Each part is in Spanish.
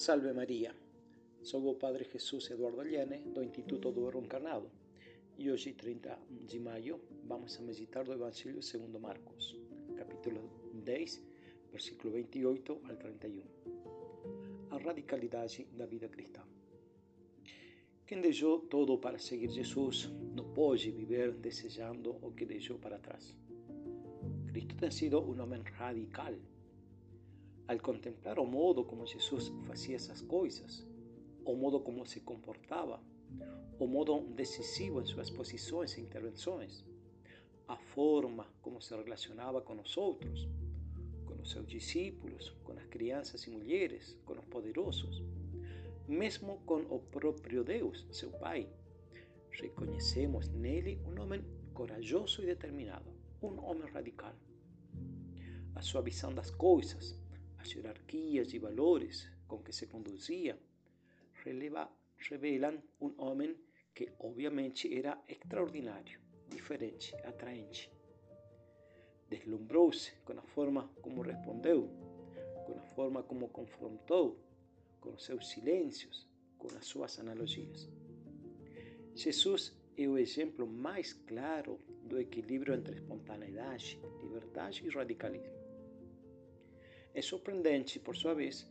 Salve Maria, sou o Padre Jesus Eduardo Liane, do Instituto do Encarnado. E hoje, 30 de maio, vamos a meditar do Evangelho segundo Marcos, capítulo 10, versículo 28 al 31. A radicalidade da vida cristã. Quem deixou todo para seguir Jesus não pode viver desejando o que deixou para trás. Cristo tem sido um homem radical al contemplar o modo como Jesús hacía esas cosas, o modo como se comportaba, o modo decisivo en sus exposiciones e intervenciones, a forma como se relacionaba con nosotros, con los seus discípulos, con las crianças y mujeres, con los poderosos, mesmo con o propio Deus, seu Pai. Reconhecemos nele um homem corajoso e determinado, um homem radical. A sua visão coisas, las jerarquías y valores con que se conducía revelan un hombre que obviamente era extraordinario, diferente, atraente. Deslumbrouse con la forma como respondió, con la forma como confrontó, con sus silencios, con las sus analogías. Jesús es el ejemplo más claro del equilibrio entre espontaneidad, libertad y radicalismo. É surpreendente, por sua vez,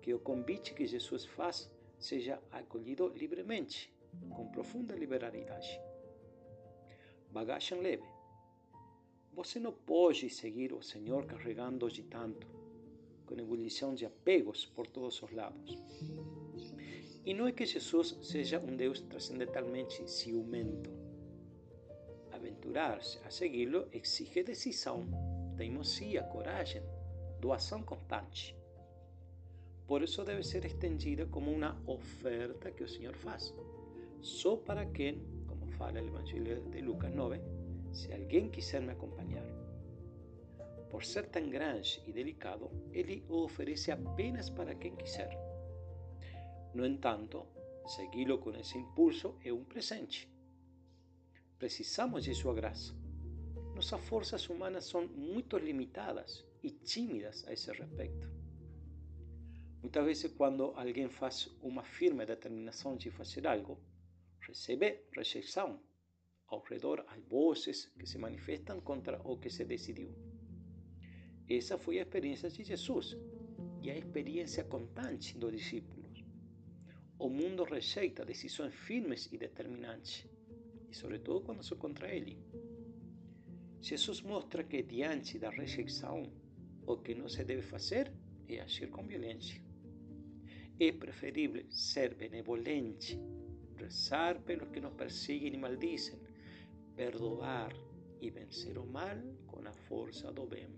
que o convite que Jesus faz seja acolhido livremente, com profunda liberalidade. Bagagem leve. Você não pode seguir o Senhor carregando de tanto, com ebulição de apegos por todos os lados. E não é que Jesus seja um Deus transcendentalmente ciumento. Aventurar-se a segui-lo exige decisão, teimosia, coragem doação constante. Por isso deve ser estendida como uma oferta que o Senhor faz, só para quem, como fala o Evangelho de Lucas 9, se alguém quiser me acompanhar. Por ser tão grande e delicado, ele o oferece apenas para quem quiser. No entanto, segui-lo com esse impulso é um presente. Precisamos de sua graça. Nossas forças humanas são muito limitadas y tímidas a ese respecto. Muchas veces cuando alguien hace una firme determinación de hacer algo, recibe rejeição. Alrededor hay voces que se manifiestan contra o que se decidió. Esa fue la experiencia de Jesús y a experiencia constante los discípulos. O mundo rejeita decisiones firmes y determinantes, y sobre todo cuando son contra Él. Jesús muestra que diante da rejeição o que no se debe hacer es agir con violencia. Es preferible ser benevolente, rezar por los que nos persiguen y maldicen, perdonar y vencer o mal con la fuerza do bem.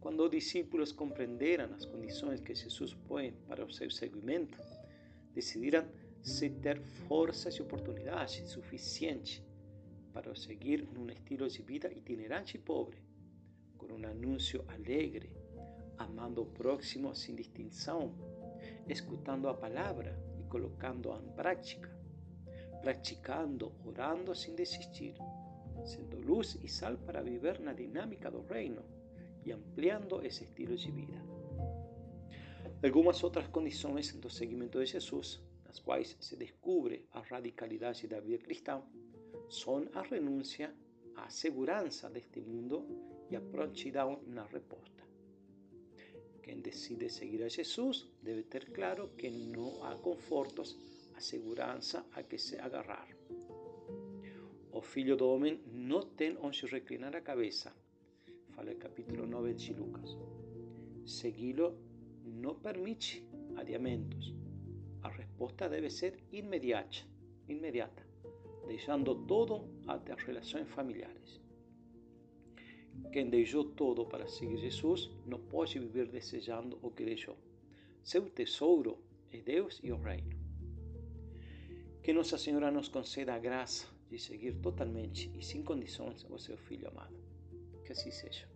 Cuando los discípulos comprenderan las condiciones que Jesús pone para su seguimiento, decidirán se ter fuerzas y oportunidades suficientes para seguir en un estilo de vida itinerante y pobre, con un anuncio alegre, amando próximo sin distinción, escuchando a palabra y colocando en práctica, practicando, orando sin desistir, siendo luz y sal para vivir la dinámica del reino y ampliando ese estilo de vida. Algunas otras condiciones del seguimiento de Jesús, las cuales se descubre a radicalidad de la vida cristiana, son a renuncia a segurança deste mundo e a prontidão na resposta. Quem decide seguir a Jesus deve ter claro que não há confortos, a segurança a que se agarrar. O filho do homem não tem onde reclinar a cabeça, fala o capítulo 9 de Lucas. Segui-lo não permite adiamentos. A resposta deve ser imediata, imediata deixando todo até as relações familiares. Quem deixou todo para seguir Jesus não pode viver desejando o que deixou. Seu tesouro é Deus e o reino. Que Nossa Senhora nos conceda a graça de seguir totalmente e sem condições o seu Filho amado. Que assim seja.